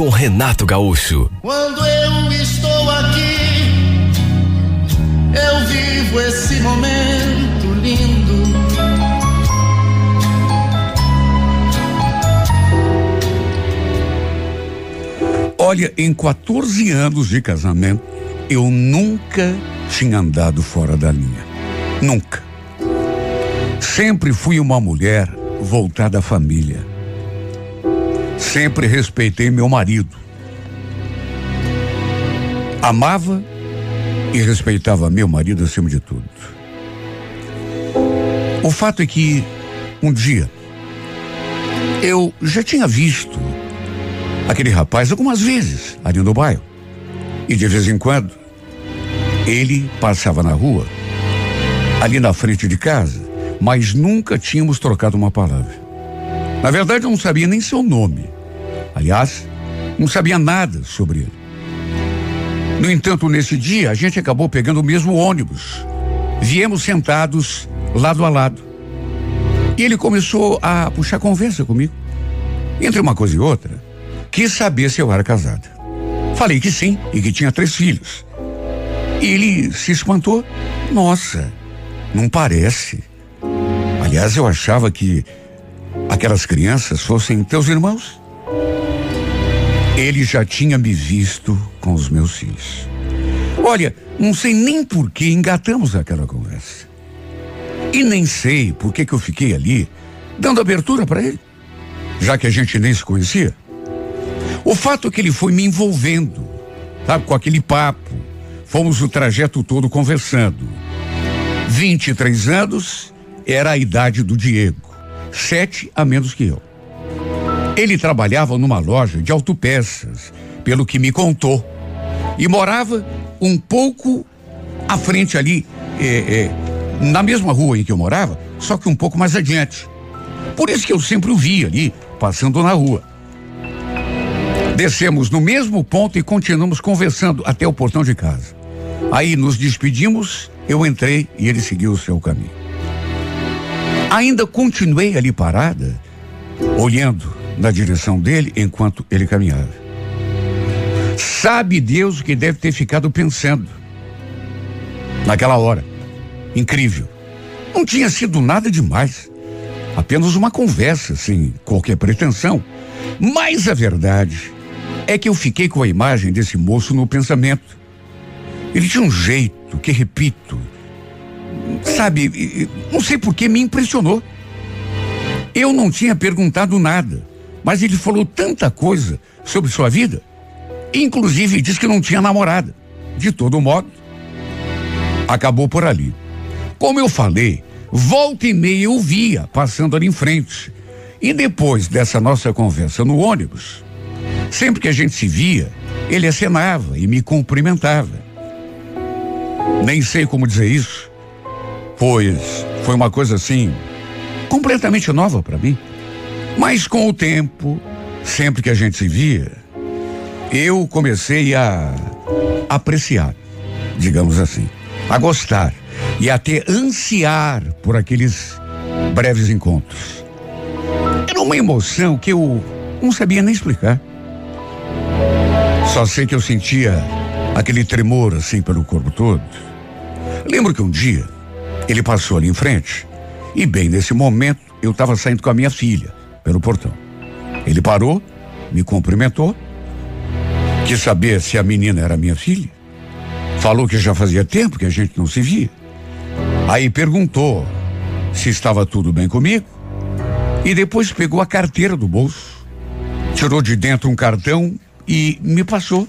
com Renato Gaúcho. Quando eu estou aqui, eu vivo esse momento lindo. Olha, em 14 anos de casamento, eu nunca tinha andado fora da linha. Nunca. Sempre fui uma mulher voltada à família. Sempre respeitei meu marido. Amava e respeitava meu marido acima de tudo. O fato é que um dia eu já tinha visto aquele rapaz algumas vezes ali no bairro. E de vez em quando ele passava na rua, ali na frente de casa, mas nunca tínhamos trocado uma palavra. Na verdade, eu não sabia nem seu nome. Aliás, não sabia nada sobre ele. No entanto, nesse dia, a gente acabou pegando o mesmo ônibus. Viemos sentados lado a lado. E ele começou a puxar conversa comigo. Entre uma coisa e outra, quis saber se eu era casada. Falei que sim e que tinha três filhos. E ele se espantou. Nossa, não parece. Aliás, eu achava que aquelas crianças fossem teus irmãos. Ele já tinha me visto com os meus filhos. Olha, não sei nem por que engatamos aquela conversa. E nem sei por que que eu fiquei ali dando abertura para ele, já que a gente nem se conhecia. O fato é que ele foi me envolvendo, sabe, com aquele papo. Fomos o trajeto todo conversando. 23 anos era a idade do Diego, sete a menos que eu. Ele trabalhava numa loja de autopeças, pelo que me contou, e morava um pouco à frente ali, é, é, na mesma rua em que eu morava, só que um pouco mais adiante. Por isso que eu sempre o via ali, passando na rua. Descemos no mesmo ponto e continuamos conversando até o portão de casa. Aí nos despedimos, eu entrei e ele seguiu o seu caminho. Ainda continuei ali parada, olhando na direção dele enquanto ele caminhava. Sabe Deus o que deve ter ficado pensando naquela hora. Incrível. Não tinha sido nada demais. Apenas uma conversa, sem qualquer pretensão. Mas a verdade é que eu fiquei com a imagem desse moço no pensamento. Ele tinha um jeito que, repito, sabe, não sei por que me impressionou. Eu não tinha perguntado nada, mas ele falou tanta coisa sobre sua vida, inclusive disse que não tinha namorada. De todo modo, acabou por ali. Como eu falei, volta e meia eu via passando ali em frente. E depois dessa nossa conversa no ônibus, sempre que a gente se via, ele acenava e me cumprimentava. Nem sei como dizer isso, pois foi uma coisa assim completamente nova para mim. Mas com o tempo, sempre que a gente se via, eu comecei a apreciar, digamos assim, a gostar e até ansiar por aqueles breves encontros. Era uma emoção que eu não sabia nem explicar. Só sei que eu sentia aquele tremor assim pelo corpo todo. Lembro que um dia ele passou ali em frente e bem nesse momento eu estava saindo com a minha filha pelo portão. Ele parou, me cumprimentou, quis saber se a menina era minha filha. Falou que já fazia tempo que a gente não se via. Aí perguntou se estava tudo bem comigo e depois pegou a carteira do bolso, tirou de dentro um cartão e me passou.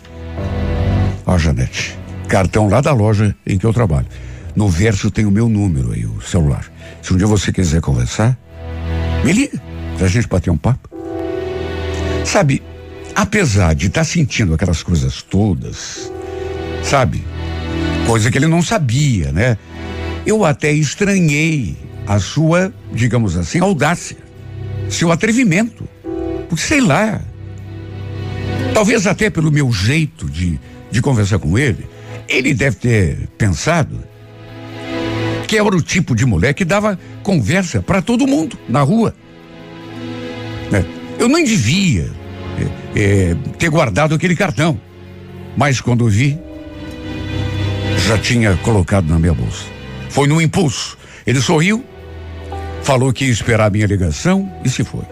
Ó, Janete, cartão lá da loja em que eu trabalho. No verso tem o meu número aí, o celular. Se um dia você quiser conversar, me liga pra gente bater um papo. Sabe, apesar de estar tá sentindo aquelas coisas todas, sabe? Coisa que ele não sabia, né? Eu até estranhei a sua, digamos assim, audácia, seu atrevimento. Porque sei lá. Talvez até pelo meu jeito de, de conversar com ele, ele deve ter pensado que era o tipo de mulher que dava conversa para todo mundo na rua. É, eu nem devia é, é, ter guardado aquele cartão, mas quando vi, já tinha colocado na minha bolsa. Foi no impulso. Ele sorriu, falou que ia esperar a minha ligação e se foi.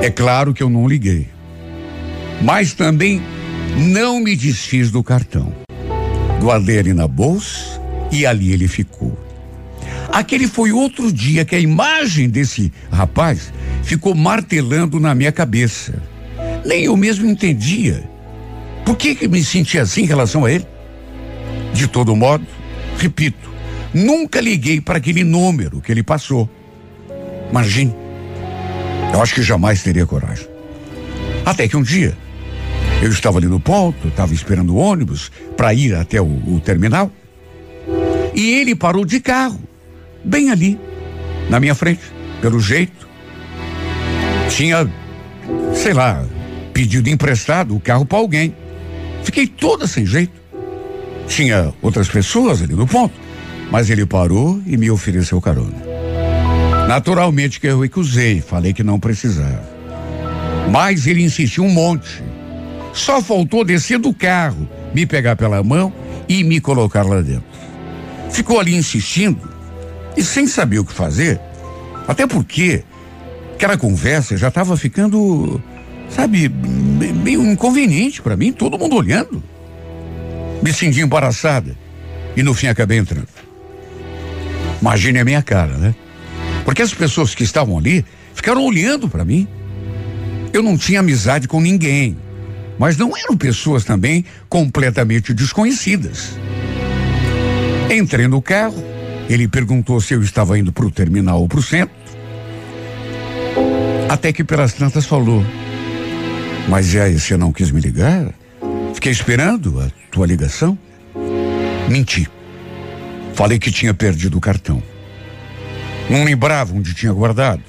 É claro que eu não liguei, mas também não me desfiz do cartão. Guardei ele na bolsa e ali ele ficou. Aquele foi outro dia que a imagem desse rapaz ficou martelando na minha cabeça. Nem eu mesmo entendia. Por que, que me sentia assim em relação a ele? De todo modo, repito, nunca liguei para aquele número que ele passou. Imagine. Eu acho que jamais teria coragem. Até que um dia, eu estava ali no ponto, estava esperando o ônibus para ir até o, o terminal. E ele parou de carro, bem ali, na minha frente, pelo jeito. Tinha, sei lá, pedido emprestado o carro para alguém. Fiquei toda sem jeito. Tinha outras pessoas ali no ponto, mas ele parou e me ofereceu carona. Naturalmente que eu recusei, falei que não precisava. Mas ele insistiu um monte. Só faltou descer do carro, me pegar pela mão e me colocar lá dentro. Ficou ali insistindo e sem saber o que fazer, até porque aquela conversa já estava ficando, sabe, meio inconveniente para mim, todo mundo olhando. Me senti embaraçada e no fim acabei entrando. Imagine a minha cara, né? Porque as pessoas que estavam ali ficaram olhando para mim. Eu não tinha amizade com ninguém, mas não eram pessoas também completamente desconhecidas. Entrei no carro, ele perguntou se eu estava indo para o terminal ou para o centro. Até que pelas tantas falou: Mas aí, você não quis me ligar? Fiquei esperando a tua ligação. Menti. Falei que tinha perdido o cartão. Não lembrava onde tinha guardado.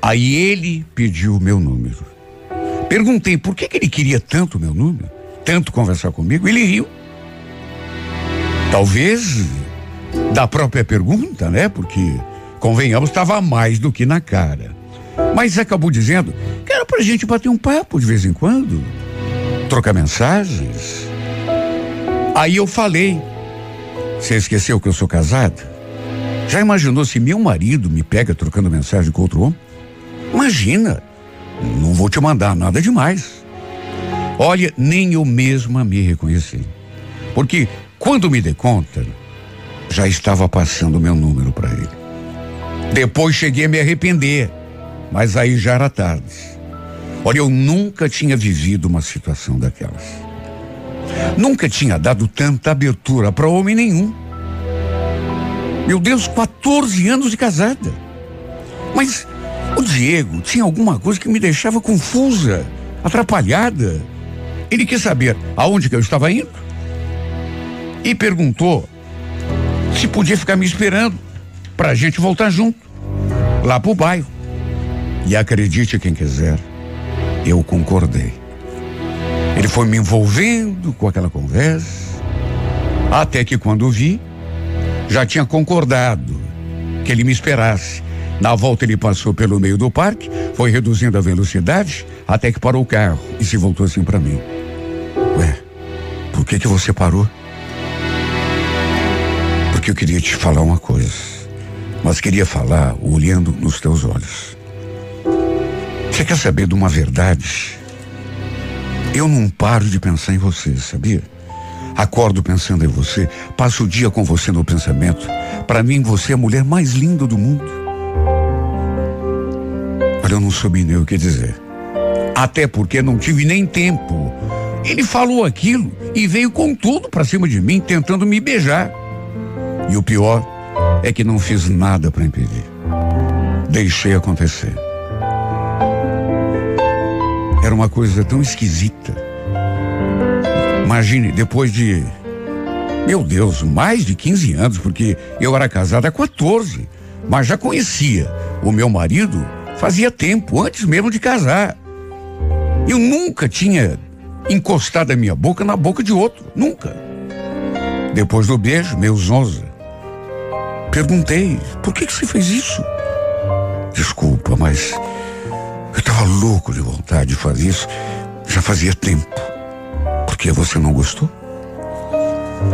Aí ele pediu o meu número. Perguntei por que, que ele queria tanto meu número, tanto conversar comigo. Ele riu. Talvez da própria pergunta, né? Porque, convenhamos, estava mais do que na cara. Mas acabou dizendo que era pra gente bater um papo de vez em quando, trocar mensagens. Aí eu falei: Você esqueceu que eu sou casada? Já imaginou se meu marido me pega trocando mensagem com outro homem? Imagina, não vou te mandar nada demais. Olha, nem eu mesma me reconheci. Porque quando me dei conta, já estava passando meu número para ele. Depois cheguei a me arrepender, mas aí já era tarde. Olha, eu nunca tinha vivido uma situação daquelas. Nunca tinha dado tanta abertura para homem nenhum. Meu Deus, 14 anos de casada. Mas o Diego tinha alguma coisa que me deixava confusa, atrapalhada. Ele quis saber aonde que eu estava indo e perguntou se podia ficar me esperando para a gente voltar junto lá pro bairro. E acredite quem quiser, eu concordei. Ele foi me envolvendo com aquela conversa, até que quando vi, já tinha concordado que ele me esperasse. Na volta ele passou pelo meio do parque, foi reduzindo a velocidade até que parou o carro e se voltou assim para mim. Ué, por que que você parou? Porque eu queria te falar uma coisa. Mas queria falar olhando nos teus olhos. Você quer saber de uma verdade? Eu não paro de pensar em você, sabia? Acordo pensando em você, passo o dia com você no pensamento. Para mim, você é a mulher mais linda do mundo. Olha, eu não soube nem o que dizer. Até porque não tive nem tempo. Ele falou aquilo e veio com tudo para cima de mim, tentando me beijar. E o pior é que não fiz nada para impedir. Deixei acontecer. Era uma coisa tão esquisita. Imagine, depois de. Meu Deus, mais de 15 anos, porque eu era casado há 14, mas já conhecia o meu marido fazia tempo, antes mesmo de casar. Eu nunca tinha encostado a minha boca na boca de outro, nunca. Depois do beijo, meus onze, perguntei: por que, que você fez isso? Desculpa, mas eu estava louco de vontade de fazer isso. Já fazia tempo. Por que você não gostou?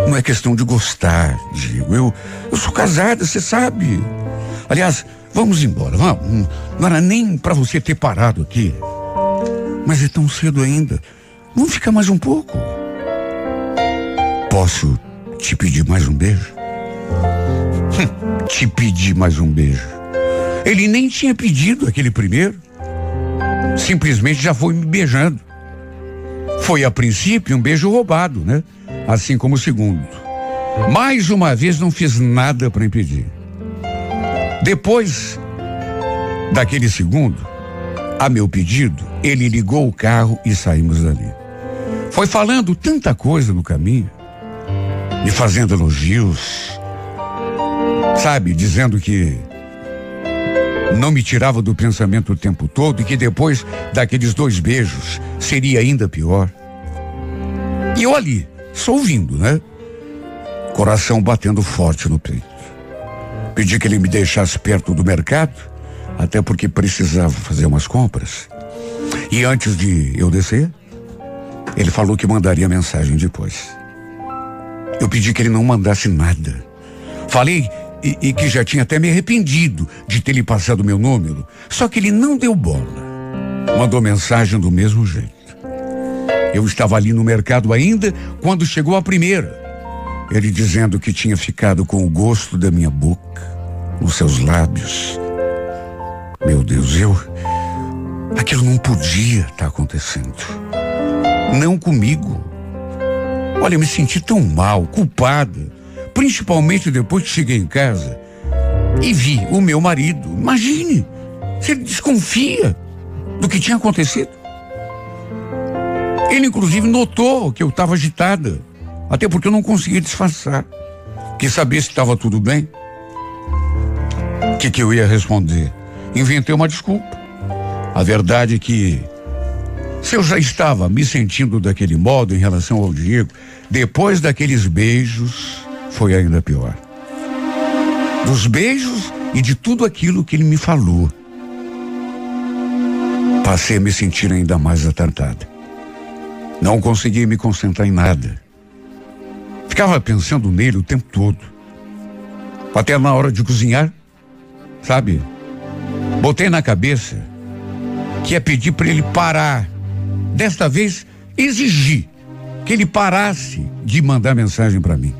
Não é questão de gostar, digo. Eu, eu sou casada, você sabe. Aliás, vamos embora, vamos. Não era nem para você ter parado aqui. Mas é tão cedo ainda. Vamos ficar mais um pouco. Posso te pedir mais um beijo? Te pedir mais um beijo. Ele nem tinha pedido aquele primeiro. Simplesmente já foi me beijando. Foi a princípio um beijo roubado, né? Assim como o segundo. Mais uma vez não fiz nada para impedir. Depois daquele segundo, a meu pedido, ele ligou o carro e saímos dali. Foi falando tanta coisa no caminho, e fazendo elogios, sabe, dizendo que não me tirava do pensamento o tempo todo e que depois daqueles dois beijos seria ainda pior. E eu ali, só ouvindo, né? Coração batendo forte no peito. Pedi que ele me deixasse perto do mercado, até porque precisava fazer umas compras. E antes de eu descer, ele falou que mandaria mensagem depois. Eu pedi que ele não mandasse nada. Falei e, e, que já tinha até me arrependido de ter lhe passado meu número. Só que ele não deu bola. Mandou mensagem do mesmo jeito. Eu estava ali no mercado ainda quando chegou a primeira. Ele dizendo que tinha ficado com o gosto da minha boca, nos seus lábios. Meu Deus, eu. Aquilo não podia estar tá acontecendo. Não comigo. Olha, eu me senti tão mal, culpada, principalmente depois que cheguei em casa e vi o meu marido. Imagine, se ele desconfia do que tinha acontecido. Ele, inclusive, notou que eu estava agitada, até porque eu não conseguia disfarçar. Quis saber se estava tudo bem. O que, que eu ia responder? Inventei uma desculpa. A verdade é que se eu já estava me sentindo daquele modo em relação ao Diego, depois daqueles beijos, foi ainda pior. Dos beijos e de tudo aquilo que ele me falou. Passei a me sentir ainda mais atartada. Não consegui me concentrar em nada. Ficava pensando nele o tempo todo. Até na hora de cozinhar, sabe? Botei na cabeça que ia pedir para ele parar desta vez, exigi que ele parasse de mandar mensagem para mim.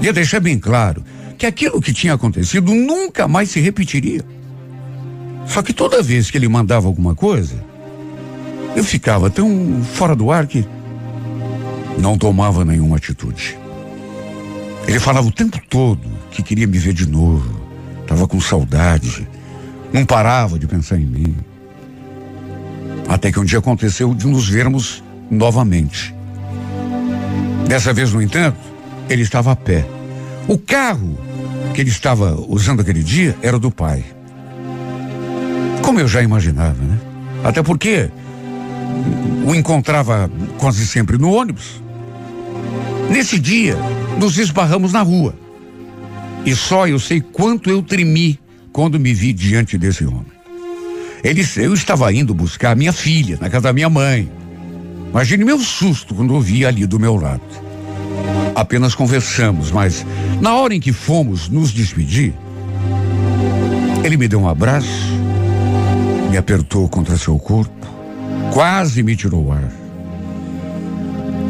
Ia deixar bem claro que aquilo que tinha acontecido nunca mais se repetiria. Só que toda vez que ele mandava alguma coisa, eu ficava tão fora do ar que não tomava nenhuma atitude. Ele falava o tempo todo que queria me ver de novo, estava com saudade, não parava de pensar em mim. Até que um dia aconteceu de nos vermos novamente. Dessa vez, no entanto, ele estava a pé. O carro que ele estava usando aquele dia era do pai. Como eu já imaginava, né? Até porque o encontrava quase sempre no ônibus. Nesse dia, nos esbarramos na rua. E só eu sei quanto eu tremi quando me vi diante desse homem. Ele, eu estava indo buscar minha filha na casa da minha mãe. Imagine meu susto quando ouvi ali do meu lado. Apenas conversamos, mas na hora em que fomos nos despedir, ele me deu um abraço, me apertou contra seu corpo, quase me tirou o ar.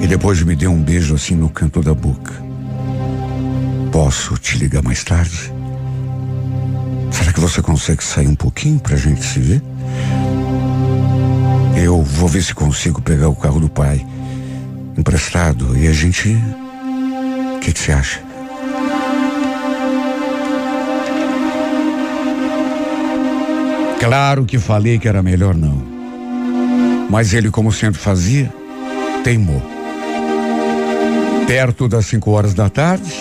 E depois me deu um beijo assim no canto da boca. Posso te ligar mais tarde? Será que você consegue sair um pouquinho pra gente se ver? Eu vou ver se consigo pegar o carro do pai emprestado e a gente. O que, que você acha? Claro que falei que era melhor não. Mas ele, como sempre fazia, teimou. Perto das 5 horas da tarde,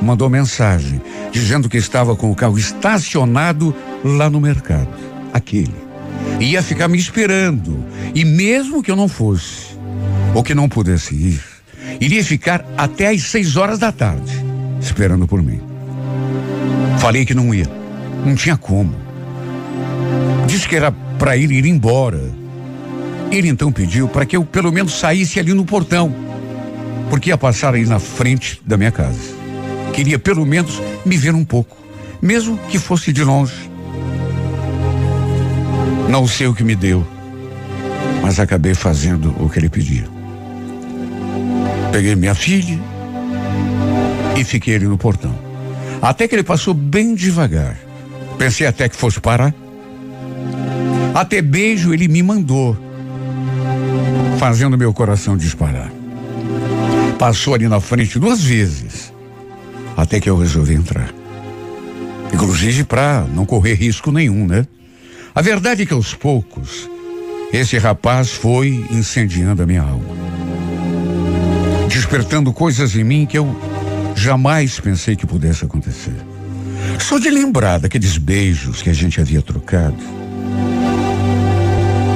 mandou mensagem dizendo que estava com o carro estacionado lá no mercado. Aquele. Ia ficar me esperando. E mesmo que eu não fosse, ou que não pudesse ir, iria ficar até às 6 horas da tarde, esperando por mim. Falei que não ia. Não tinha como. Disse que era para ele ir embora. Ele então pediu para que eu pelo menos saísse ali no portão, porque ia passar aí na frente da minha casa. Queria pelo menos me ver um pouco, mesmo que fosse de longe. Não sei o que me deu, mas acabei fazendo o que ele pedia. Peguei minha filha e fiquei ali no portão. Até que ele passou bem devagar. Pensei até que fosse parar. Até beijo ele me mandou, fazendo meu coração disparar. Passou ali na frente duas vezes, até que eu resolvi entrar. Inclusive para não correr risco nenhum, né? A verdade é que aos poucos, esse rapaz foi incendiando a minha alma. Despertando coisas em mim que eu jamais pensei que pudesse acontecer. Só de lembrar daqueles beijos que a gente havia trocado.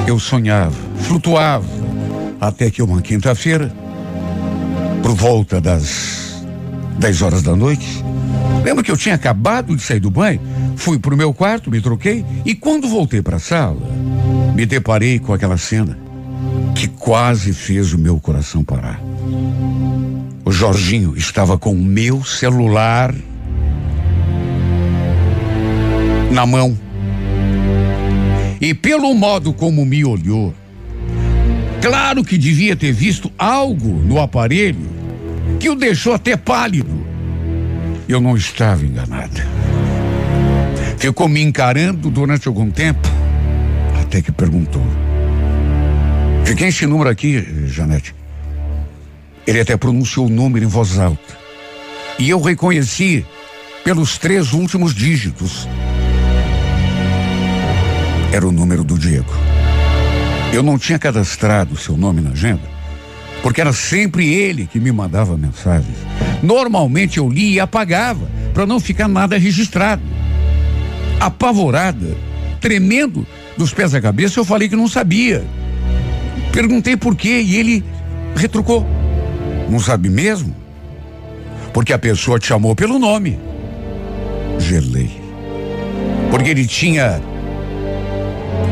Eu sonhava, flutuava, até que uma quinta-feira, por volta das 10 horas da noite, lembro que eu tinha acabado de sair do banho, fui para o meu quarto, me troquei e quando voltei para a sala, me deparei com aquela cena que quase fez o meu coração parar. O Jorginho estava com o meu celular na mão. E pelo modo como me olhou, claro que devia ter visto algo no aparelho que o deixou até pálido. Eu não estava enganada. Ficou me encarando durante algum tempo, até que perguntou: De quem esse número aqui, Janete? Ele até pronunciou o número em voz alta. E eu reconheci pelos três últimos dígitos. Era o número do Diego. Eu não tinha cadastrado seu nome na agenda, porque era sempre ele que me mandava mensagens. Normalmente eu lia e apagava, para não ficar nada registrado. Apavorada, tremendo dos pés à cabeça, eu falei que não sabia. Perguntei por quê e ele retrucou. Não sabe mesmo? Porque a pessoa te chamou pelo nome. Gelei. Porque ele tinha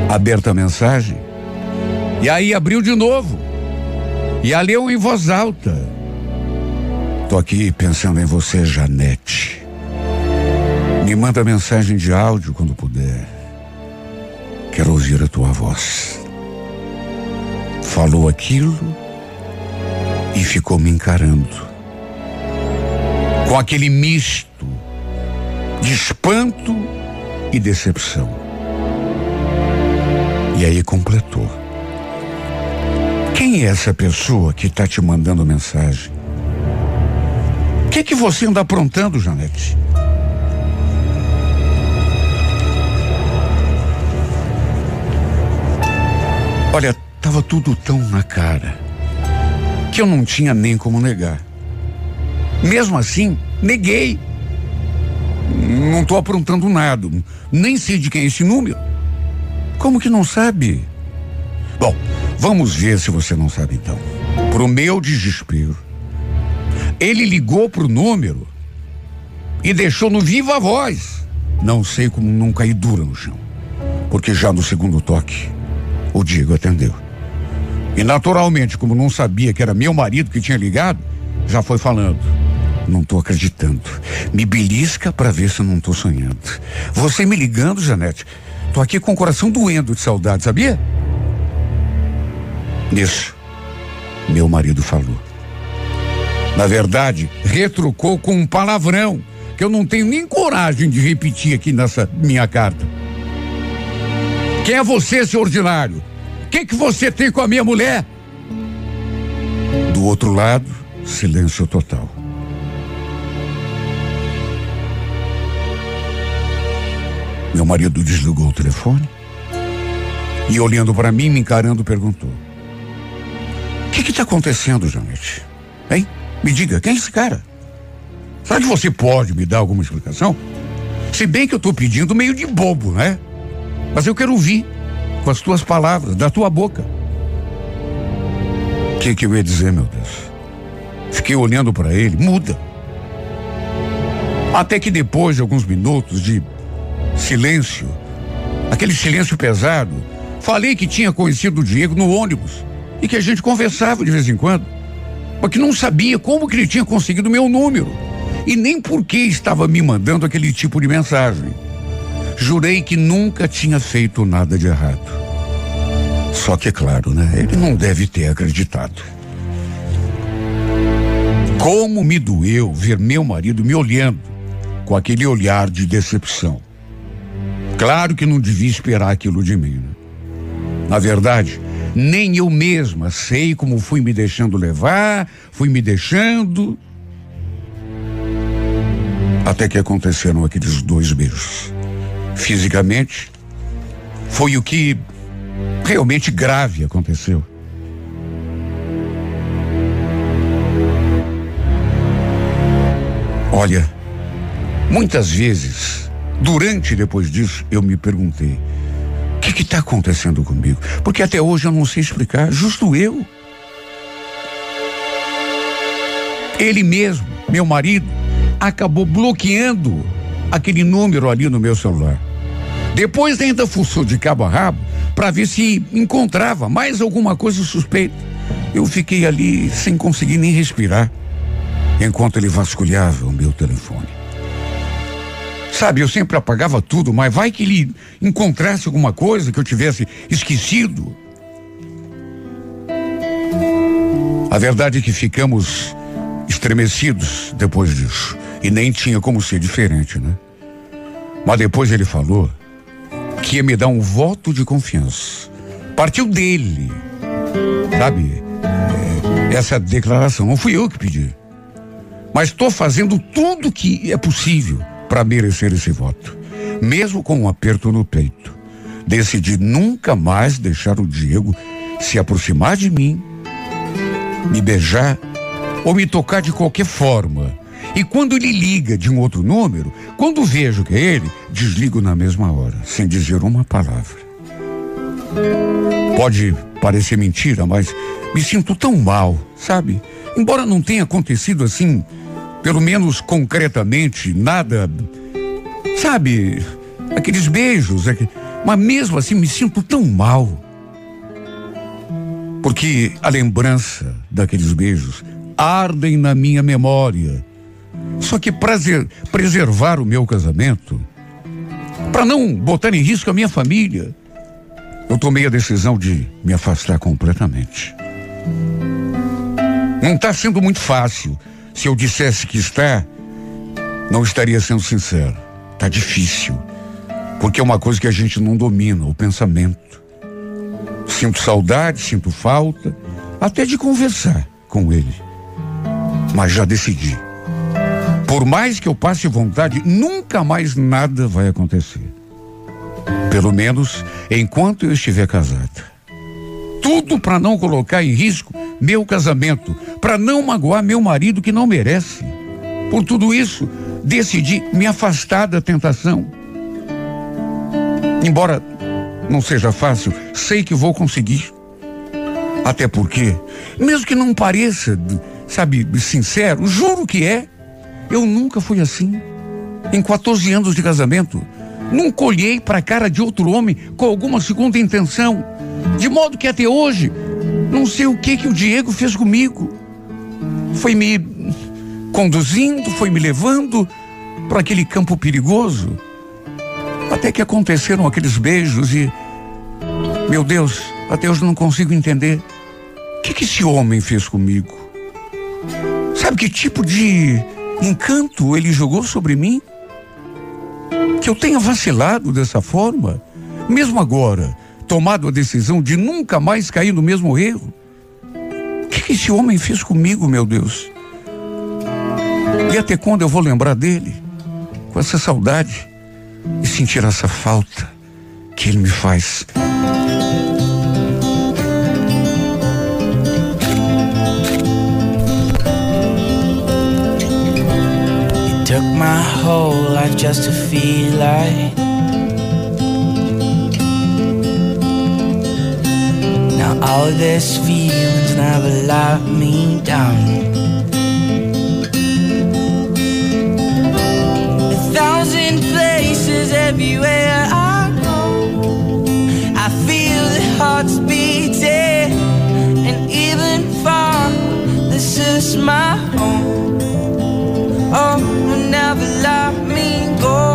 aberto a mensagem. E aí abriu de novo. E a leu em voz alta. Tô aqui pensando em você, Janete. Me manda mensagem de áudio quando puder. Quero ouvir a tua voz. Falou aquilo e ficou me encarando. Com aquele misto de espanto e decepção. E aí completou. Quem é essa pessoa que está te mandando mensagem? O que, que você anda aprontando, Janete? Olha, estava tudo tão na cara que eu não tinha nem como negar. Mesmo assim, neguei. Não estou aprontando nada. Nem sei de quem é esse número. Como que não sabe? Bom, vamos ver se você não sabe então. Pro meu desespero, ele ligou pro número e deixou no viva voz. Não sei como não caí dura no chão. Porque já no segundo toque, o Diego atendeu. E naturalmente, como não sabia que era meu marido que tinha ligado, já foi falando. Não estou acreditando. Me belisca para ver se eu não estou sonhando. Você me ligando, Janete. Tô aqui com o coração doendo de saudade, sabia? Nisso, meu marido falou. Na verdade, retrucou com um palavrão que eu não tenho nem coragem de repetir aqui nessa minha carta. Quem é você, seu ordinário? Que que você tem com a minha mulher? Do outro lado, silêncio total. Meu marido desligou o telefone e, olhando para mim, me encarando, perguntou: O que está acontecendo, Janete? Hein? Me diga, quem é esse cara? Será que você pode me dar alguma explicação? Se bem que eu estou pedindo meio de bobo, né? Mas eu quero ouvir com as tuas palavras, da tua boca. O que, que eu ia dizer, meu Deus? Fiquei olhando para ele, muda. Até que depois de alguns minutos de silêncio, aquele silêncio pesado, falei que tinha conhecido o Diego no ônibus e que a gente conversava de vez em quando, mas que não sabia como que ele tinha conseguido meu número e nem por que estava me mandando aquele tipo de mensagem. Jurei que nunca tinha feito nada de errado. Só que, é claro, né? Ele não deve ter acreditado. Como me doeu ver meu marido me olhando com aquele olhar de decepção. Claro que não devia esperar aquilo de mim. Né? Na verdade, nem eu mesma sei como fui me deixando levar, fui me deixando. Até que aconteceram aqueles dois beijos. Fisicamente, foi o que realmente grave aconteceu. Olha, muitas vezes, durante e depois disso, eu me perguntei: o que está acontecendo comigo? Porque até hoje eu não sei explicar, justo eu. Ele mesmo, meu marido, acabou bloqueando aquele número ali no meu celular. Depois ainda fuçou de cabo a rabo para ver se encontrava mais alguma coisa suspeita. Eu fiquei ali sem conseguir nem respirar enquanto ele vasculhava o meu telefone. Sabe, eu sempre apagava tudo, mas vai que ele encontrasse alguma coisa que eu tivesse esquecido. A verdade é que ficamos estremecidos depois disso. E nem tinha como ser diferente, né? Mas depois ele falou ia me dar um voto de confiança. Partiu dele. Sabe? É, essa declaração. Não fui eu que pedi. Mas estou fazendo tudo que é possível para merecer esse voto. Mesmo com um aperto no peito. Decidi nunca mais deixar o Diego se aproximar de mim, me beijar ou me tocar de qualquer forma e quando ele liga de um outro número, quando vejo que é ele, desligo na mesma hora, sem dizer uma palavra. Pode parecer mentira, mas me sinto tão mal, sabe? Embora não tenha acontecido assim, pelo menos concretamente, nada. Sabe? Aqueles beijos, mas mesmo assim me sinto tão mal. Porque a lembrança daqueles beijos ardem na minha memória só que para preservar o meu casamento, para não botar em risco a minha família, eu tomei a decisão de me afastar completamente. Não está sendo muito fácil. Se eu dissesse que está, não estaria sendo sincero. Está difícil. Porque é uma coisa que a gente não domina, o pensamento. Sinto saudade, sinto falta, até de conversar com ele. Mas já decidi. Por mais que eu passe vontade, nunca mais nada vai acontecer. Pelo menos enquanto eu estiver casada. Tudo para não colocar em risco meu casamento, para não magoar meu marido que não merece. Por tudo isso, decidi me afastar da tentação. Embora não seja fácil, sei que vou conseguir. Até porque, mesmo que não pareça, sabe, sincero, juro que é. Eu nunca fui assim. Em 14 anos de casamento, nunca olhei para a cara de outro homem com alguma segunda intenção. De modo que até hoje, não sei o que que o Diego fez comigo. Foi me conduzindo, foi me levando para aquele campo perigoso. Até que aconteceram aqueles beijos e. Meu Deus, até hoje não consigo entender. O que, que esse homem fez comigo? Sabe que tipo de encanto ele jogou sobre mim? Que eu tenha vacilado dessa forma, mesmo agora, tomado a decisão de nunca mais cair no mesmo erro? O que, que esse homem fez comigo, meu Deus? E até quando eu vou lembrar dele? Com essa saudade e sentir essa falta que ele me faz. Took my whole life just to feel like. Now all these feelings never let me down. A thousand places everywhere I go, I feel the hearts beating, and even far, this is my home. Oh, never let me go.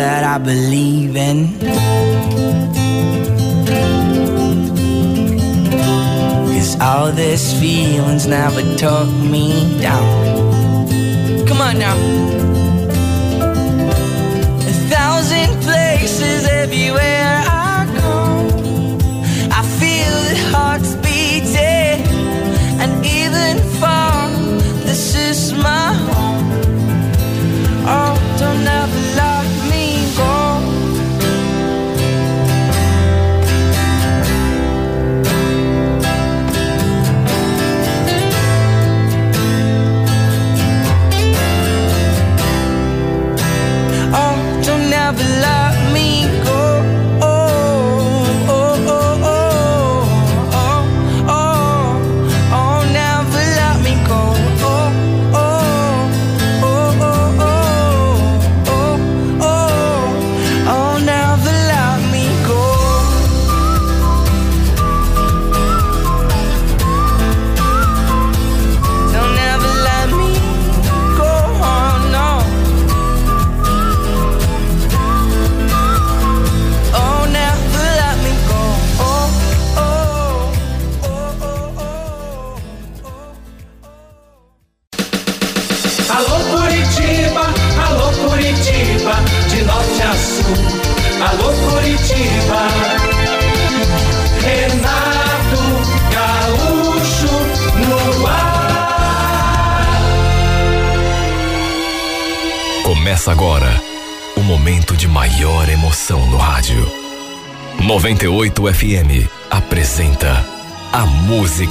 That I believe in. Cause all these feelings never took me down. Come on now. A thousand places everywhere I go. I feel the hearts beating, and even far, this is my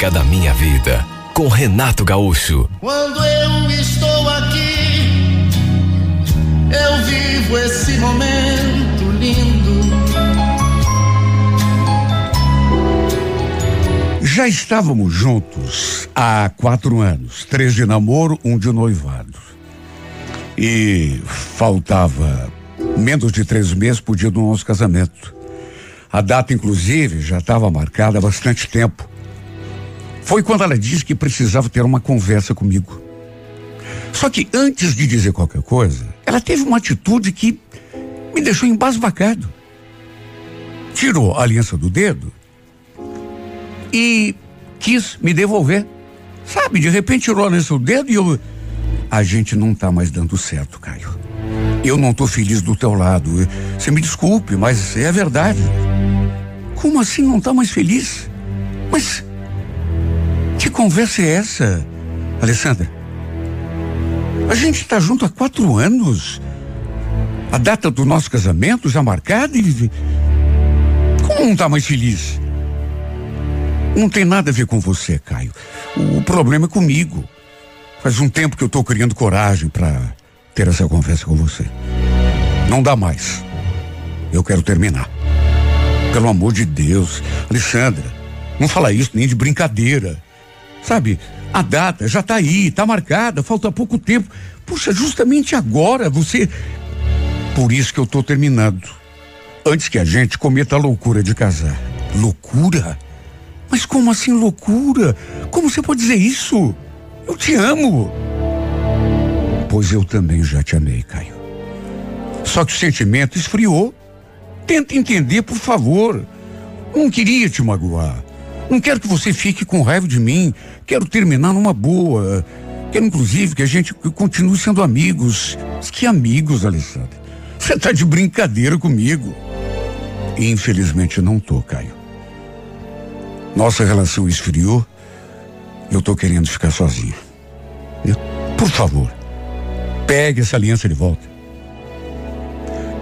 Música da Minha Vida com Renato Gaúcho. Quando eu estou aqui, eu vivo esse momento lindo. Já estávamos juntos há quatro anos, três de namoro, um de noivado. E faltava menos de três meses para o dia do nosso casamento. A data, inclusive, já estava marcada há bastante tempo. Foi quando ela disse que precisava ter uma conversa comigo. Só que antes de dizer qualquer coisa, ela teve uma atitude que me deixou embasbacado. Tirou a aliança do dedo e quis me devolver. Sabe, de repente tirou a aliança do dedo e eu. A gente não tá mais dando certo, Caio. Eu não tô feliz do teu lado. Você me desculpe, mas é verdade. Como assim não tá mais feliz? Mas. Que conversa é essa, Alessandra? A gente tá junto há quatro anos. A data do nosso casamento já marcada e. Como não tá mais feliz? Não tem nada a ver com você, Caio. O, problema é comigo. Faz um tempo que eu tô criando coragem para ter essa conversa com você. Não dá mais. Eu quero terminar. Pelo amor de Deus, Alessandra, não fala isso nem de brincadeira. Sabe, a data já tá aí, tá marcada, falta pouco tempo. Puxa, justamente agora você. Por isso que eu tô terminando. Antes que a gente cometa a loucura de casar. Loucura? Mas como assim loucura? Como você pode dizer isso? Eu te amo. Pois eu também já te amei, Caio. Só que o sentimento esfriou. Tenta entender, por favor. Não queria te magoar. Não quero que você fique com raiva de mim. Quero terminar numa boa. Quero, inclusive, que a gente continue sendo amigos. Que amigos, Alessandra? Você está de brincadeira comigo. Infelizmente não tô, Caio. Nossa relação esfriou. Eu tô querendo ficar sozinho. Eu, por favor, pegue essa aliança de volta.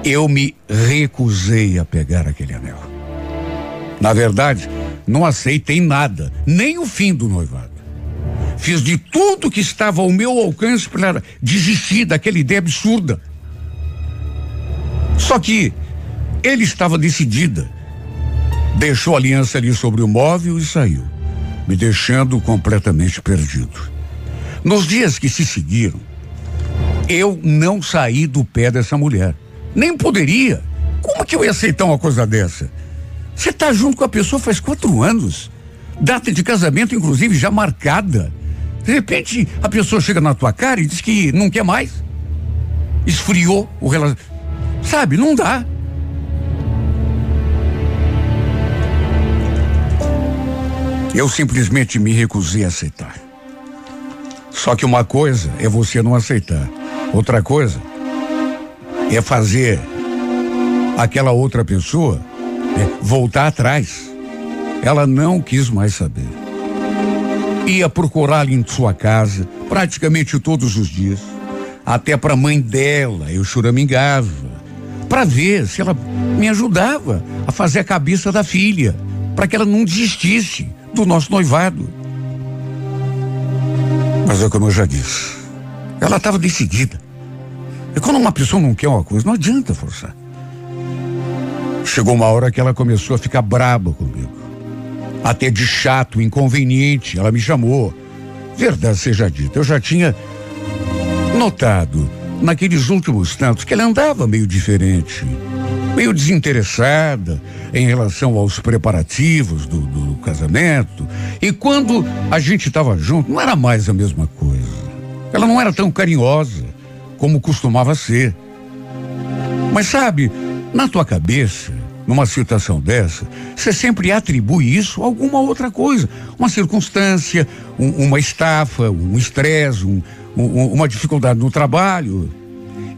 Eu me recusei a pegar aquele anel. Na verdade, não aceitei nada, nem o fim do noivado. Fiz de tudo que estava ao meu alcance para desistir daquela ideia absurda. Só que ele estava decidida. Deixou a aliança ali sobre o móvel e saiu, me deixando completamente perdido. Nos dias que se seguiram, eu não saí do pé dessa mulher. Nem poderia. Como que eu ia aceitar uma coisa dessa? Você está junto com a pessoa faz quatro anos. Data de casamento, inclusive, já marcada. De repente, a pessoa chega na tua cara e diz que não quer mais. Esfriou o relacionamento. Sabe, não dá. Eu simplesmente me recusei a aceitar. Só que uma coisa é você não aceitar. Outra coisa é fazer aquela outra pessoa né, voltar atrás. Ela não quis mais saber. Ia procurá-la em sua casa praticamente todos os dias. Até para a mãe dela eu choramingava. Para ver se ela me ajudava a fazer a cabeça da filha. Para que ela não desistisse do nosso noivado. Mas é como eu já disse. Ela estava decidida. E quando uma pessoa não quer uma coisa, não adianta forçar. Chegou uma hora que ela começou a ficar braba comigo. Até de chato, inconveniente, ela me chamou. Verdade seja dita, eu já tinha notado naqueles últimos tantos que ela andava meio diferente meio desinteressada em relação aos preparativos do, do casamento. E quando a gente estava junto, não era mais a mesma coisa. Ela não era tão carinhosa como costumava ser. Mas sabe, na tua cabeça, numa situação dessa, você sempre atribui isso a alguma outra coisa. Uma circunstância, um, uma estafa, um estresse, um, um, uma dificuldade no trabalho.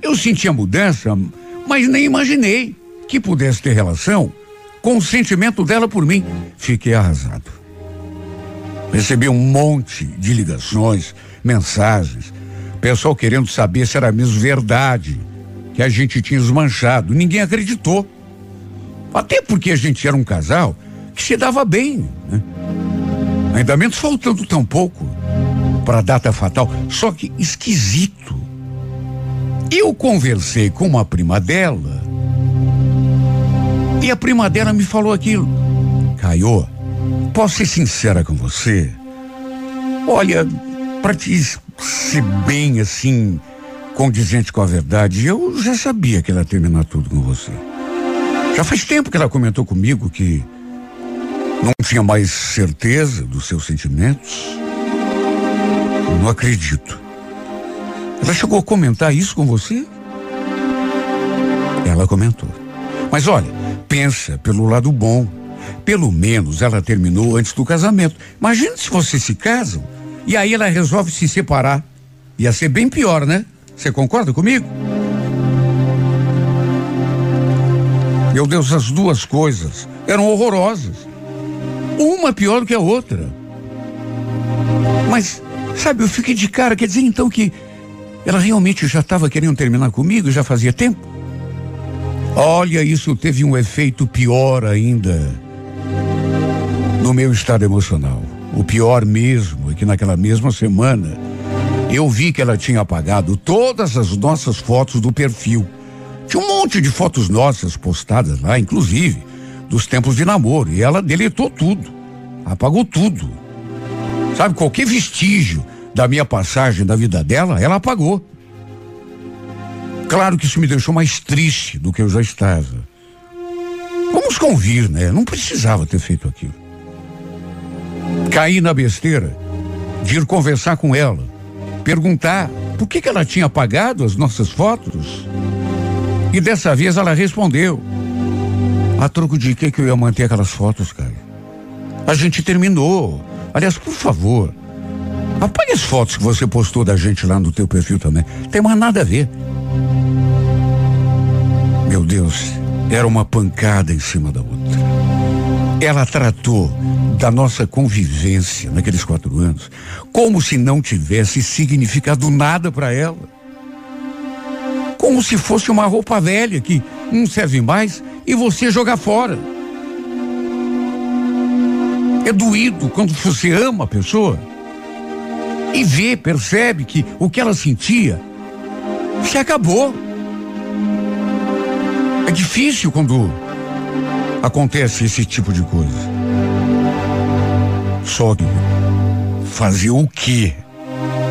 Eu senti a mudança, mas nem imaginei que pudesse ter relação com o sentimento dela por mim. Fiquei arrasado. Recebi um monte de ligações, mensagens, pessoal querendo saber se era mesmo verdade que a gente tinha desmanchado. Ninguém acreditou. Até porque a gente era um casal que se dava bem, né? Ainda menos faltando tão pouco para a data fatal. Só que esquisito. Eu conversei com uma prima dela e a prima dela me falou aquilo. Caio, posso ser sincera com você? Olha, para te ser bem assim, condizente com a verdade, eu já sabia que ela ia terminar tudo com você. Já faz tempo que ela comentou comigo que não tinha mais certeza dos seus sentimentos. Não acredito. Ela chegou a comentar isso com você? Ela comentou. Mas olha, pensa pelo lado bom. Pelo menos ela terminou antes do casamento. Imagina se vocês se casam e aí ela resolve se separar. Ia ser bem pior, né? Você concorda comigo? Meu Deus, as duas coisas eram horrorosas. Uma pior do que a outra. Mas, sabe, eu fiquei de cara, quer dizer então que ela realmente já estava querendo terminar comigo, já fazia tempo? Olha, isso teve um efeito pior ainda no meu estado emocional. O pior mesmo é que naquela mesma semana eu vi que ela tinha apagado todas as nossas fotos do perfil. Tinha um monte de fotos nossas postadas lá, inclusive dos tempos de namoro, e ela deletou tudo. Apagou tudo. Sabe, qualquer vestígio da minha passagem da vida dela, ela apagou. Claro que isso me deixou mais triste do que eu já estava. Vamos convir, né? Não precisava ter feito aquilo. Caí na besteira de ir conversar com ela, perguntar por que, que ela tinha apagado as nossas fotos. E dessa vez ela respondeu. A troco de que que eu ia manter aquelas fotos, cara? A gente terminou. Aliás, por favor, apague as fotos que você postou da gente lá no teu perfil também. Tem mais nada a ver. Meu Deus, era uma pancada em cima da outra. Ela tratou da nossa convivência naqueles quatro anos como se não tivesse significado nada para ela. Como se fosse uma roupa velha que não serve mais e você jogar fora. É doído quando você ama a pessoa e vê, percebe que o que ela sentia se acabou. É difícil quando acontece esse tipo de coisa. Só que fazer o quê?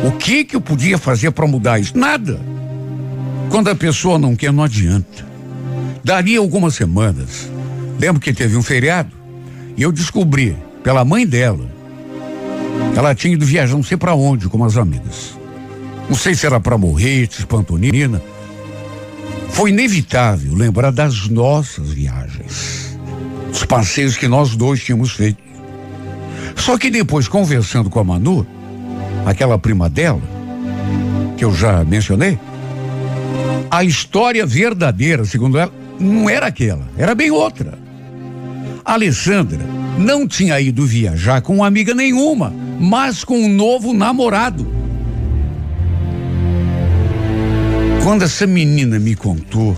O que que eu podia fazer para mudar isso? Nada. Quando a pessoa não quer, não adianta. Daria algumas semanas. Lembro que teve um feriado e eu descobri pela mãe dela ela tinha ido viajar não sei para onde com as amigas. Não sei se era para Morretes, Pantonina. Foi inevitável lembrar das nossas viagens, dos passeios que nós dois tínhamos feito. Só que depois, conversando com a Manu, aquela prima dela, que eu já mencionei, a história verdadeira, segundo ela, não era aquela, era bem outra. A Alessandra não tinha ido viajar com amiga nenhuma, mas com um novo namorado. Quando essa menina me contou,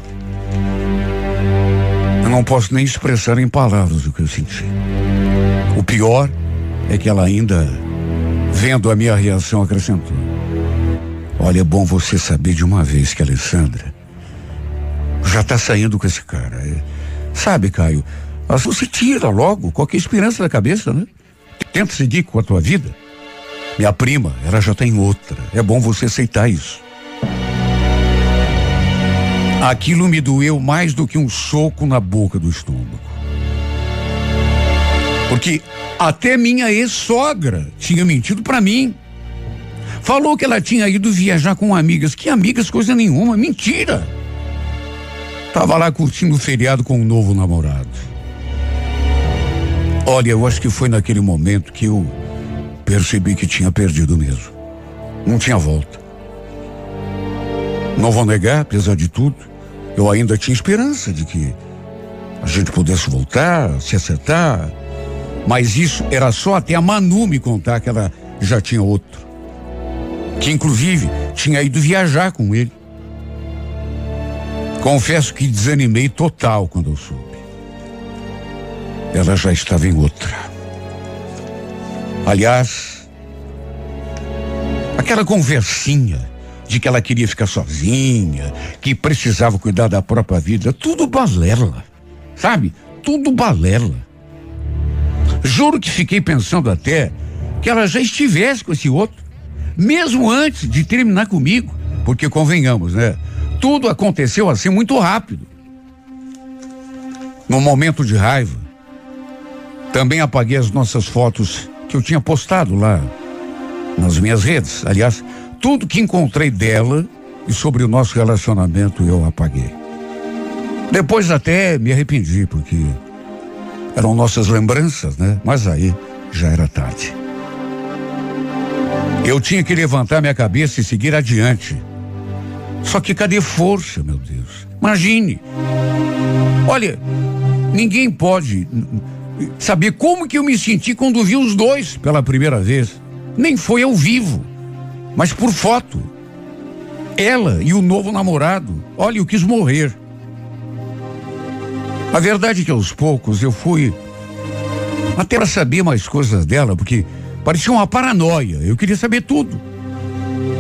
eu não posso nem expressar em palavras o que eu senti. O pior é que ela ainda, vendo a minha reação, acrescentou: Olha, é bom você saber de uma vez que a Alessandra já está saindo com esse cara. É, sabe, Caio, você tira logo qualquer esperança da cabeça, né? Tenta seguir com a tua vida. Minha prima, ela já tem outra. É bom você aceitar isso. Aquilo me doeu mais do que um soco na boca do estômago. Porque até minha ex-sogra tinha mentido para mim. Falou que ela tinha ido viajar com amigas. Que amigas, coisa nenhuma. Mentira. Tava lá curtindo o feriado com um novo namorado. Olha, eu acho que foi naquele momento que eu percebi que tinha perdido mesmo. Não tinha volta. Não vou negar, apesar de tudo, eu ainda tinha esperança de que a gente pudesse voltar, se acertar. Mas isso era só até a Manu me contar que ela já tinha outro. Que inclusive tinha ido viajar com ele. Confesso que desanimei total quando eu soube. Ela já estava em outra. Aliás, aquela conversinha de que ela queria ficar sozinha, que precisava cuidar da própria vida, tudo balela. Sabe? Tudo balela. Juro que fiquei pensando até que ela já estivesse com esse outro, mesmo antes de terminar comigo, porque convenhamos, né? Tudo aconteceu assim muito rápido. No momento de raiva, também apaguei as nossas fotos que eu tinha postado lá nas minhas redes. Aliás, tudo que encontrei dela e sobre o nosso relacionamento eu apaguei. Depois até me arrependi, porque eram nossas lembranças, né? Mas aí já era tarde. Eu tinha que levantar minha cabeça e seguir adiante. Só que cadê força, meu Deus? Imagine. Olha, ninguém pode saber como que eu me senti quando vi os dois pela primeira vez. Nem foi ao vivo mas por foto. Ela e o novo namorado, olha, eu quis morrer. A verdade é que aos poucos eu fui até para saber mais coisas dela, porque parecia uma paranoia. Eu queria saber tudo.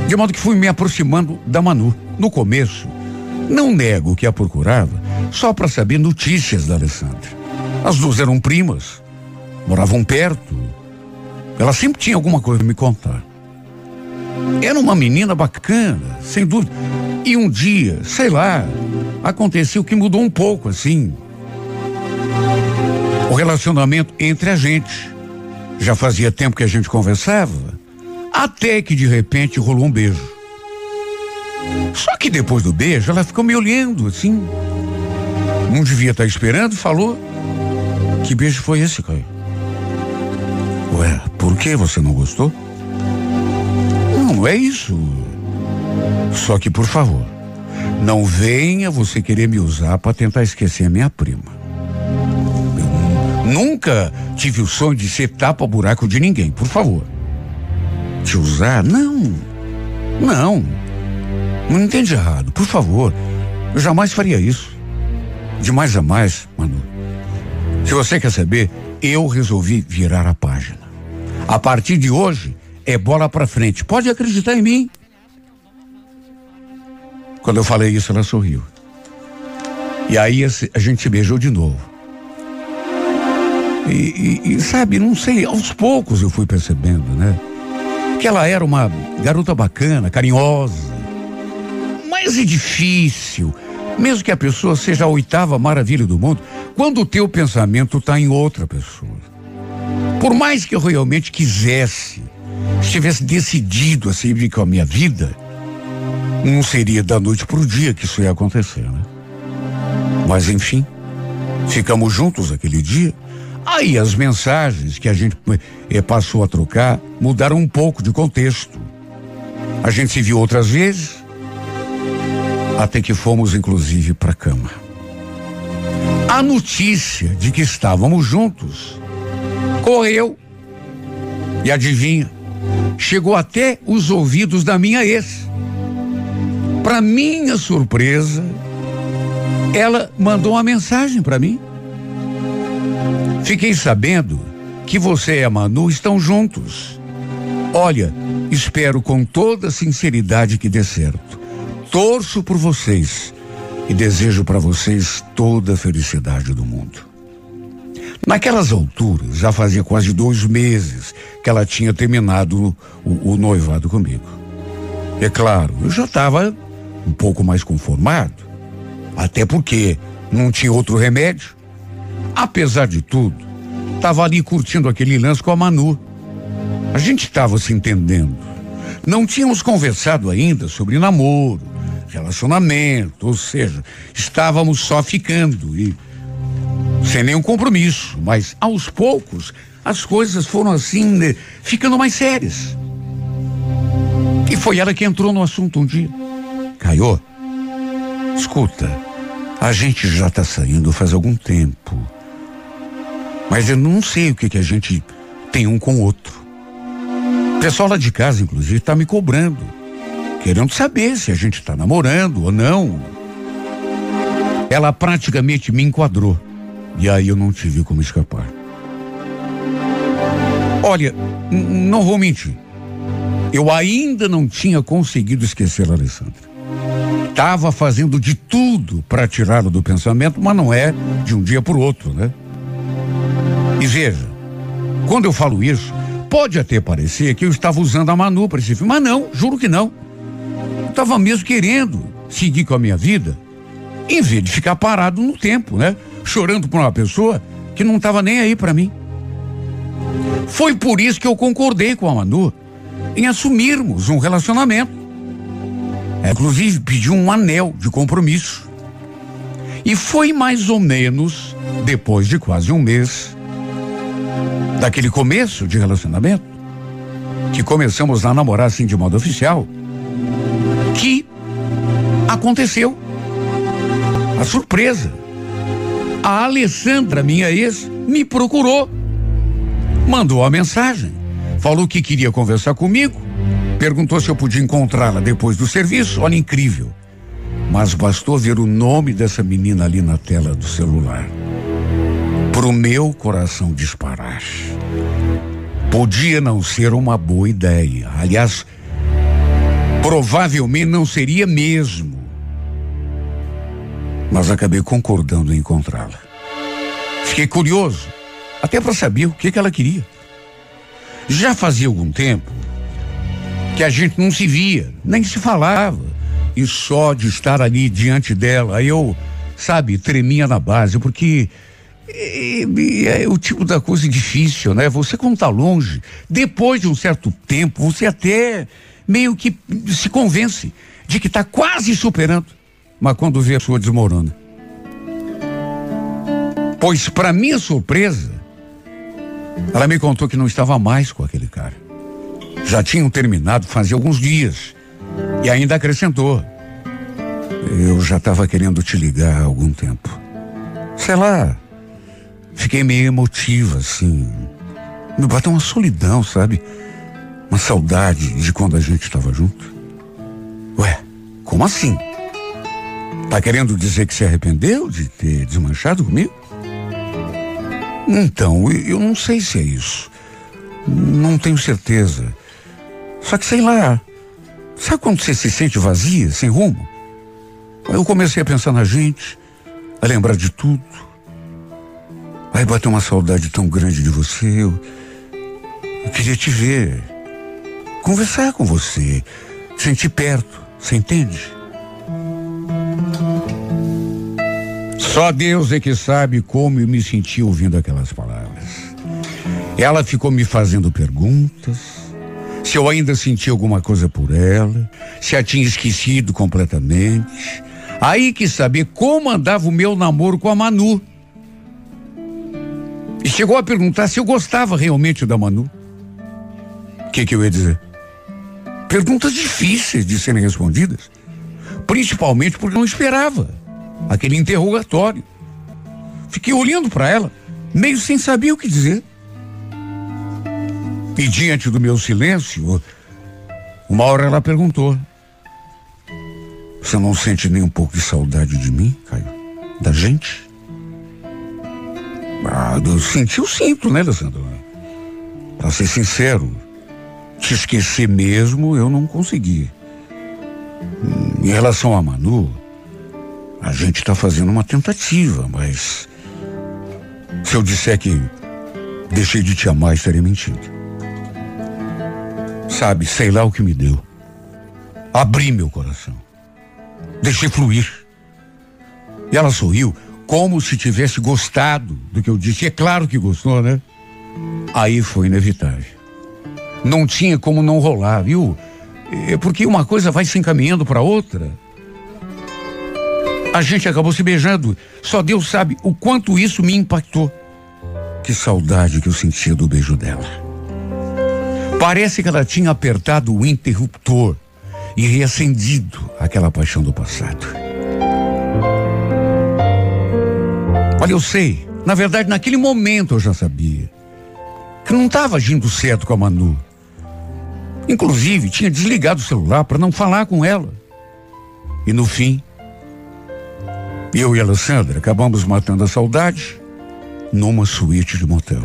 De modo que fui me aproximando da Manu. No começo, não nego que a procurava só para saber notícias da Alessandra. As duas eram primas, moravam perto. Ela sempre tinha alguma coisa a me contar. Era uma menina bacana, sem dúvida. E um dia, sei lá, aconteceu que mudou um pouco assim. O relacionamento entre a gente. Já fazia tempo que a gente conversava, até que de repente rolou um beijo. Só que depois do beijo, ela ficou me olhando assim. Não devia estar esperando, falou. Que beijo foi esse, Caio? Ué, por que você não gostou? Não é isso. Só que, por favor, não venha você querer me usar para tentar esquecer a minha prima. Nunca tive o sonho de ser tapa-buraco de ninguém, por favor. Te usar? Não. Não. Não entende errado, por favor. Eu jamais faria isso. De mais a mais, Manu. Se você quer saber, eu resolvi virar a página. A partir de hoje, é bola pra frente. Pode acreditar em mim. Quando eu falei isso, ela sorriu. E aí a gente se beijou de novo. E, e, e, sabe, não sei, aos poucos eu fui percebendo, né? Que ela era uma garota bacana, carinhosa. Mas é difícil, mesmo que a pessoa seja a oitava maravilha do mundo, quando o teu pensamento está em outra pessoa. Por mais que eu realmente quisesse, estivesse decidido a seguir com a minha vida, não seria da noite para o dia que isso ia acontecer, né? Mas enfim, ficamos juntos aquele dia. Aí as mensagens que a gente eh, passou a trocar mudaram um pouco de contexto. A gente se viu outras vezes, até que fomos inclusive para a cama. A notícia de que estávamos juntos correu e adivinha, chegou até os ouvidos da minha ex. Para minha surpresa, ela mandou uma mensagem para mim. Fiquei sabendo que você e a Manu estão juntos. Olha, espero com toda sinceridade que dê certo. Torço por vocês e desejo para vocês toda a felicidade do mundo. Naquelas alturas, já fazia quase dois meses que ela tinha terminado o, o noivado comigo. É claro, eu já estava um pouco mais conformado, até porque não tinha outro remédio. Apesar de tudo, estava ali curtindo aquele lance com a Manu. A gente estava se entendendo. Não tínhamos conversado ainda sobre namoro, relacionamento, ou seja, estávamos só ficando e sem nenhum compromisso, mas aos poucos as coisas foram assim, né, ficando mais sérias. E foi ela que entrou no assunto um dia. Caiô, escuta, a gente já está saindo faz algum tempo. Mas eu não sei o que, que a gente tem um com o outro. O pessoal lá de casa, inclusive, está me cobrando. Querendo saber se a gente está namorando ou não. Ela praticamente me enquadrou. E aí eu não tive como escapar. Olha, não vou mentir. Eu ainda não tinha conseguido esquecer a Alessandra. Estava fazendo de tudo para tirá-la do pensamento, mas não é de um dia para o outro, né? E veja, quando eu falo isso, pode até parecer que eu estava usando a Manu para esse filme, mas não, juro que não. Eu estava mesmo querendo seguir com a minha vida, em vez de ficar parado no tempo, né? Chorando por uma pessoa que não estava nem aí para mim. Foi por isso que eu concordei com a Manu em assumirmos um relacionamento. É, inclusive pediu um anel de compromisso. E foi mais ou menos depois de quase um mês daquele começo de relacionamento que começamos a namorar assim de modo oficial que aconteceu a surpresa. A Alessandra, minha ex, me procurou, mandou a mensagem, falou que queria conversar comigo Perguntou se eu podia encontrá-la depois do serviço. Olha, incrível. Mas bastou ver o nome dessa menina ali na tela do celular. Pro meu coração disparar. Podia não ser uma boa ideia. Aliás, provavelmente não seria mesmo. Mas acabei concordando em encontrá-la. Fiquei curioso, até para saber o que, que ela queria. Já fazia algum tempo que a gente não se via, nem se falava. E só de estar ali diante dela, eu, sabe, tremia na base, porque é, é, o tipo da coisa difícil, né? Você quando tá longe, depois de um certo tempo, você até meio que se convence de que está quase superando, mas quando vê a sua desmorona. Pois para minha surpresa, Ela me contou que não estava mais com aquele cara. Já tinham terminado fazia alguns dias. E ainda acrescentou. Eu já estava querendo te ligar há algum tempo. Sei lá. Fiquei meio emotiva, assim. Me bateu uma solidão, sabe? Uma saudade de quando a gente estava junto. Ué, como assim? Tá querendo dizer que se arrependeu de ter desmanchado comigo? Então, eu não sei se é isso. Não tenho certeza. Só que sei lá. Sabe quando você se sente vazia, sem rumo? Eu comecei a pensar na gente, a lembrar de tudo. Aí bateu uma saudade tão grande de você. Eu, eu queria te ver, conversar com você, sentir perto. Você entende? Só Deus é que sabe como eu me senti ouvindo aquelas palavras. Ela ficou me fazendo perguntas, se eu ainda sentia alguma coisa por ela, se a tinha esquecido completamente. Aí quis saber como andava o meu namoro com a Manu. E chegou a perguntar se eu gostava realmente da Manu. O que, que eu ia dizer? Perguntas difíceis de serem respondidas, principalmente porque não esperava aquele interrogatório. Fiquei olhando para ela, meio sem saber o que dizer. E diante do meu silêncio, uma hora ela perguntou: Você não sente nem um pouco de saudade de mim, Caio? Da gente? Ah, eu senti, eu sinto, né, Alessandro? Pra ser sincero, te esquecer mesmo eu não consegui. Em relação a Manu, a gente está fazendo uma tentativa, mas se eu disser que deixei de te amar, estarei mentindo. Sabe, sei lá o que me deu. Abri meu coração. Deixei fluir. E ela sorriu como se tivesse gostado do que eu disse. É claro que gostou, né? Aí foi inevitável. Não tinha como não rolar, viu? É porque uma coisa vai se encaminhando para outra. A gente acabou se beijando. Só Deus sabe o quanto isso me impactou. Que saudade que eu sentia do beijo dela. Parece que ela tinha apertado o interruptor e reacendido aquela paixão do passado. Olha, eu sei. Na verdade, naquele momento eu já sabia que não estava agindo certo com a Manu. Inclusive, tinha desligado o celular para não falar com ela. E no fim, eu e a Alessandra acabamos matando a saudade numa suíte de motel.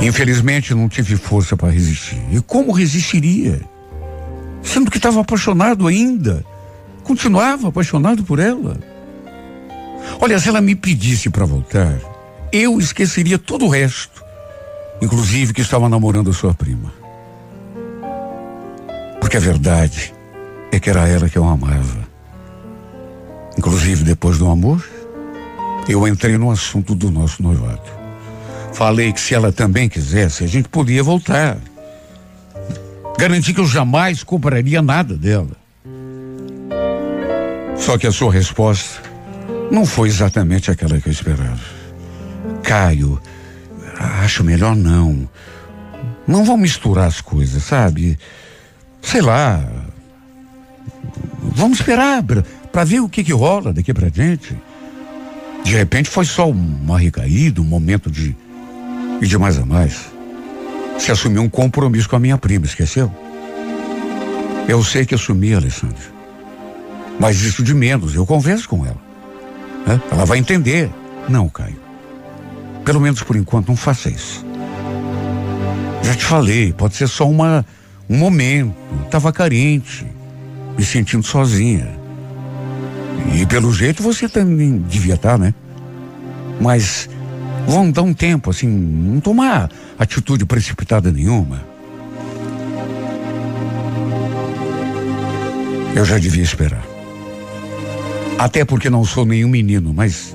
Infelizmente não tive força para resistir. E como resistiria? Sendo que estava apaixonado ainda. Continuava apaixonado por ela. Olha, se ela me pedisse para voltar, eu esqueceria todo o resto. Inclusive que estava namorando a sua prima. Porque a verdade é que era ela que eu amava. Inclusive, depois do amor, eu entrei no assunto do nosso noivado. Falei que se ela também quisesse, a gente podia voltar. Garanti que eu jamais compraria nada dela. Só que a sua resposta não foi exatamente aquela que eu esperava. Caio, acho melhor não. Não vão misturar as coisas, sabe? Sei lá, Vamos esperar para ver o que, que rola daqui para diante. De repente foi só uma recaída, um momento de. E de mais a mais. Se assumiu um compromisso com a minha prima, esqueceu? Eu sei que assumi, Alessandra. Mas isso de menos, eu converso com ela. Né? Ela vai entender. Não, Caio. Pelo menos por enquanto, não faça isso. Já te falei, pode ser só uma, um momento. Estava carente me sentindo sozinha. E pelo jeito você também devia estar, né? Mas vão dar um tempo, assim, não tomar atitude precipitada nenhuma. Eu já devia esperar. Até porque não sou nenhum menino, mas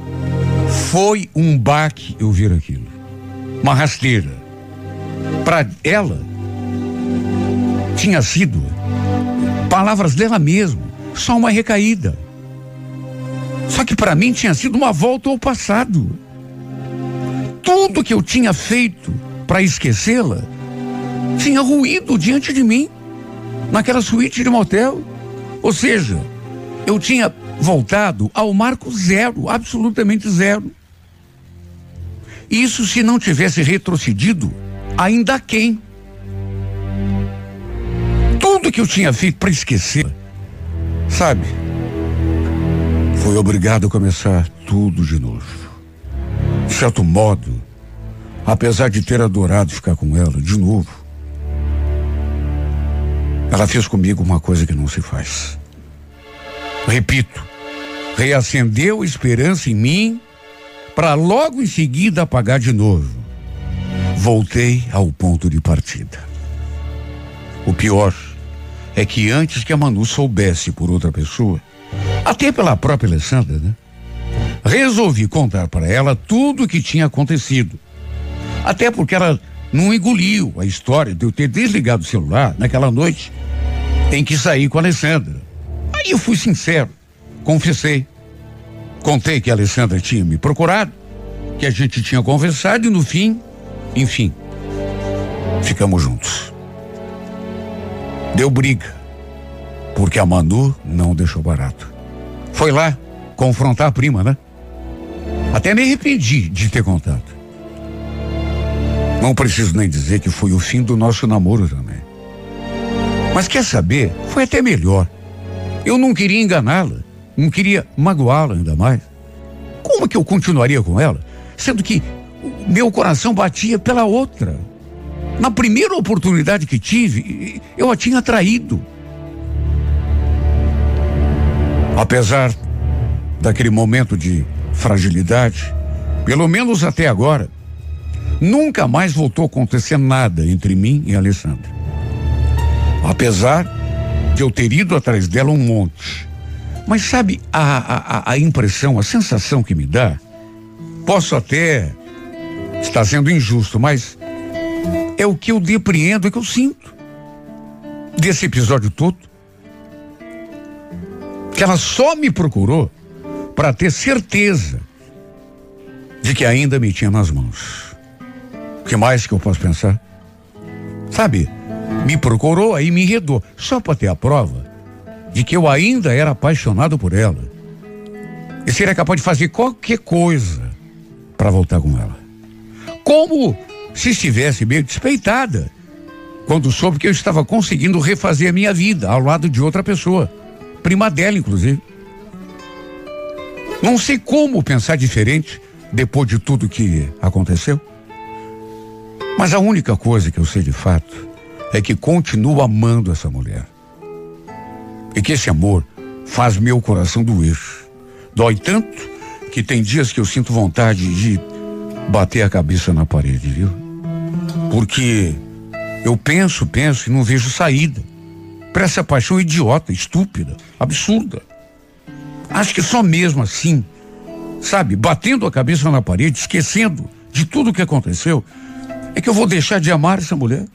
foi um baque eu ver aquilo. Uma rasteira. Para ela, tinha sido Palavras dela mesmo, só uma recaída. Só que para mim tinha sido uma volta ao passado. Tudo que eu tinha feito para esquecê-la tinha ruído diante de mim, naquela suíte de motel. Ou seja, eu tinha voltado ao marco zero, absolutamente zero. Isso se não tivesse retrocedido, ainda quem? Tudo que eu tinha feito para esquecer, sabe? Foi obrigado a começar tudo de novo. De certo modo, apesar de ter adorado ficar com ela de novo, ela fez comigo uma coisa que não se faz. Repito, reacendeu esperança em mim para logo em seguida apagar de novo. Voltei ao ponto de partida. O pior é que antes que a Manu soubesse por outra pessoa, até pela própria Alessandra, né? Resolvi contar para ela tudo o que tinha acontecido. Até porque ela não engoliu a história de eu ter desligado o celular naquela noite em que saí com a Alessandra. Aí eu fui sincero, confessei. Contei que a Alessandra tinha me procurado, que a gente tinha conversado e no fim, enfim, ficamos juntos. Deu briga, porque a Manu não deixou barato. Foi lá confrontar a prima, né? Até me arrependi de ter contado. Não preciso nem dizer que foi o fim do nosso namoro também. Mas quer saber? Foi até melhor. Eu não queria enganá-la. Não queria magoá-la ainda mais. Como que eu continuaria com ela? Sendo que meu coração batia pela outra. Na primeira oportunidade que tive, eu a tinha traído. Apesar daquele momento de fragilidade, pelo menos até agora, nunca mais voltou a acontecer nada entre mim e Alessandra. Apesar de eu ter ido atrás dela um monte. Mas sabe a, a, a impressão, a sensação que me dá? Posso até estar sendo injusto, mas é o que eu depreendo, é o que eu sinto. Desse episódio todo. Que ela só me procurou para ter certeza de que ainda me tinha nas mãos. O que mais que eu posso pensar? Sabe, me procurou, aí me enredou, só para ter a prova de que eu ainda era apaixonado por ela. E seria capaz de fazer qualquer coisa para voltar com ela. Como se estivesse meio despeitada quando soube que eu estava conseguindo refazer a minha vida ao lado de outra pessoa, prima dela, inclusive. Não sei como pensar diferente depois de tudo que aconteceu. Mas a única coisa que eu sei de fato é que continuo amando essa mulher. E que esse amor faz meu coração doer. Dói tanto que tem dias que eu sinto vontade de bater a cabeça na parede, viu? Porque eu penso, penso e não vejo saída para essa paixão idiota, estúpida, absurda. Acho que só mesmo assim, sabe, batendo a cabeça na parede, esquecendo de tudo o que aconteceu, é que eu vou deixar de amar essa mulher.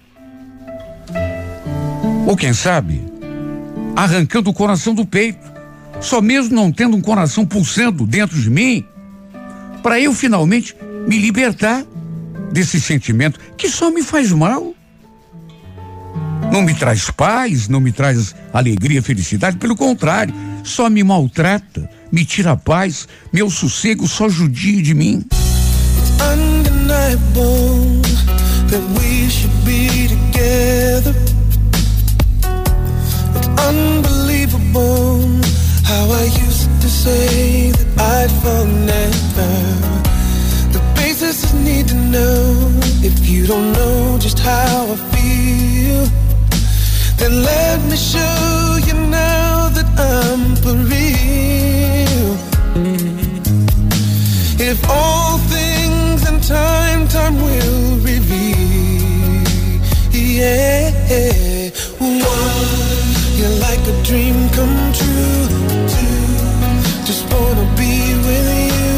Ou quem sabe, arrancando o coração do peito, só mesmo não tendo um coração pulsando dentro de mim, para eu finalmente me libertar desse sentimento que só me faz mal. Não me traz paz, não me traz alegria, felicidade, pelo contrário, só me maltrata, me tira a paz, meu sossego só judia de mim. It's unbelievable how I used to say that I'd fall never. The basis is need to know if you don't know just how I feel. Then let me show you now that I'm for real. If all things in time, time will reveal. Yeah. You're like a dream come true. Just wanna be with you.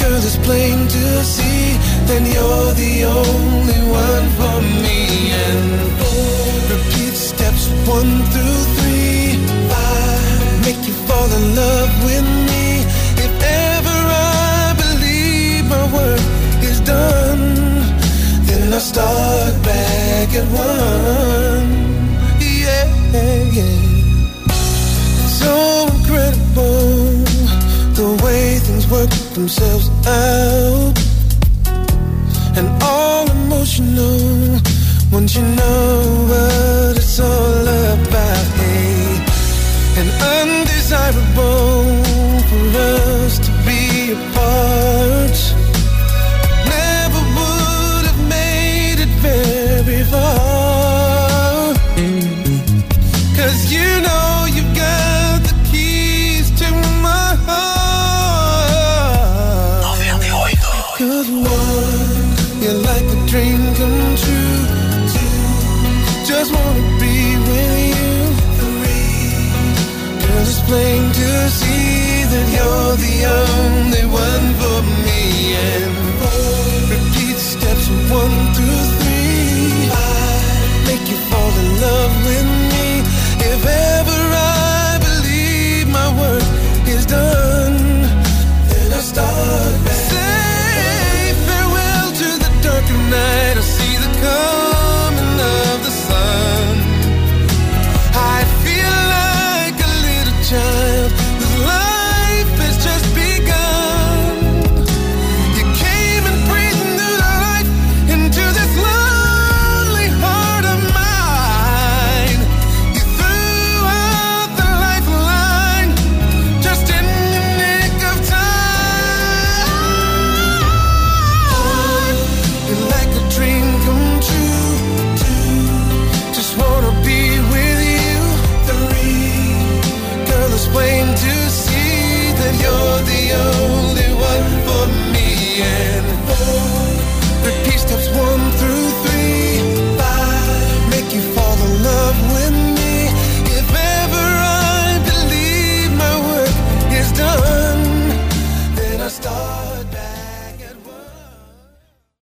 Girl, it's plain to see that you're the only one for me. And repeat steps one through three. I make you fall in love with me. If ever I believe my work is done, then I start back at one. So incredible the way things work themselves out. And all emotional once you know what it's all about. Hey, and undesirable for us to be apart.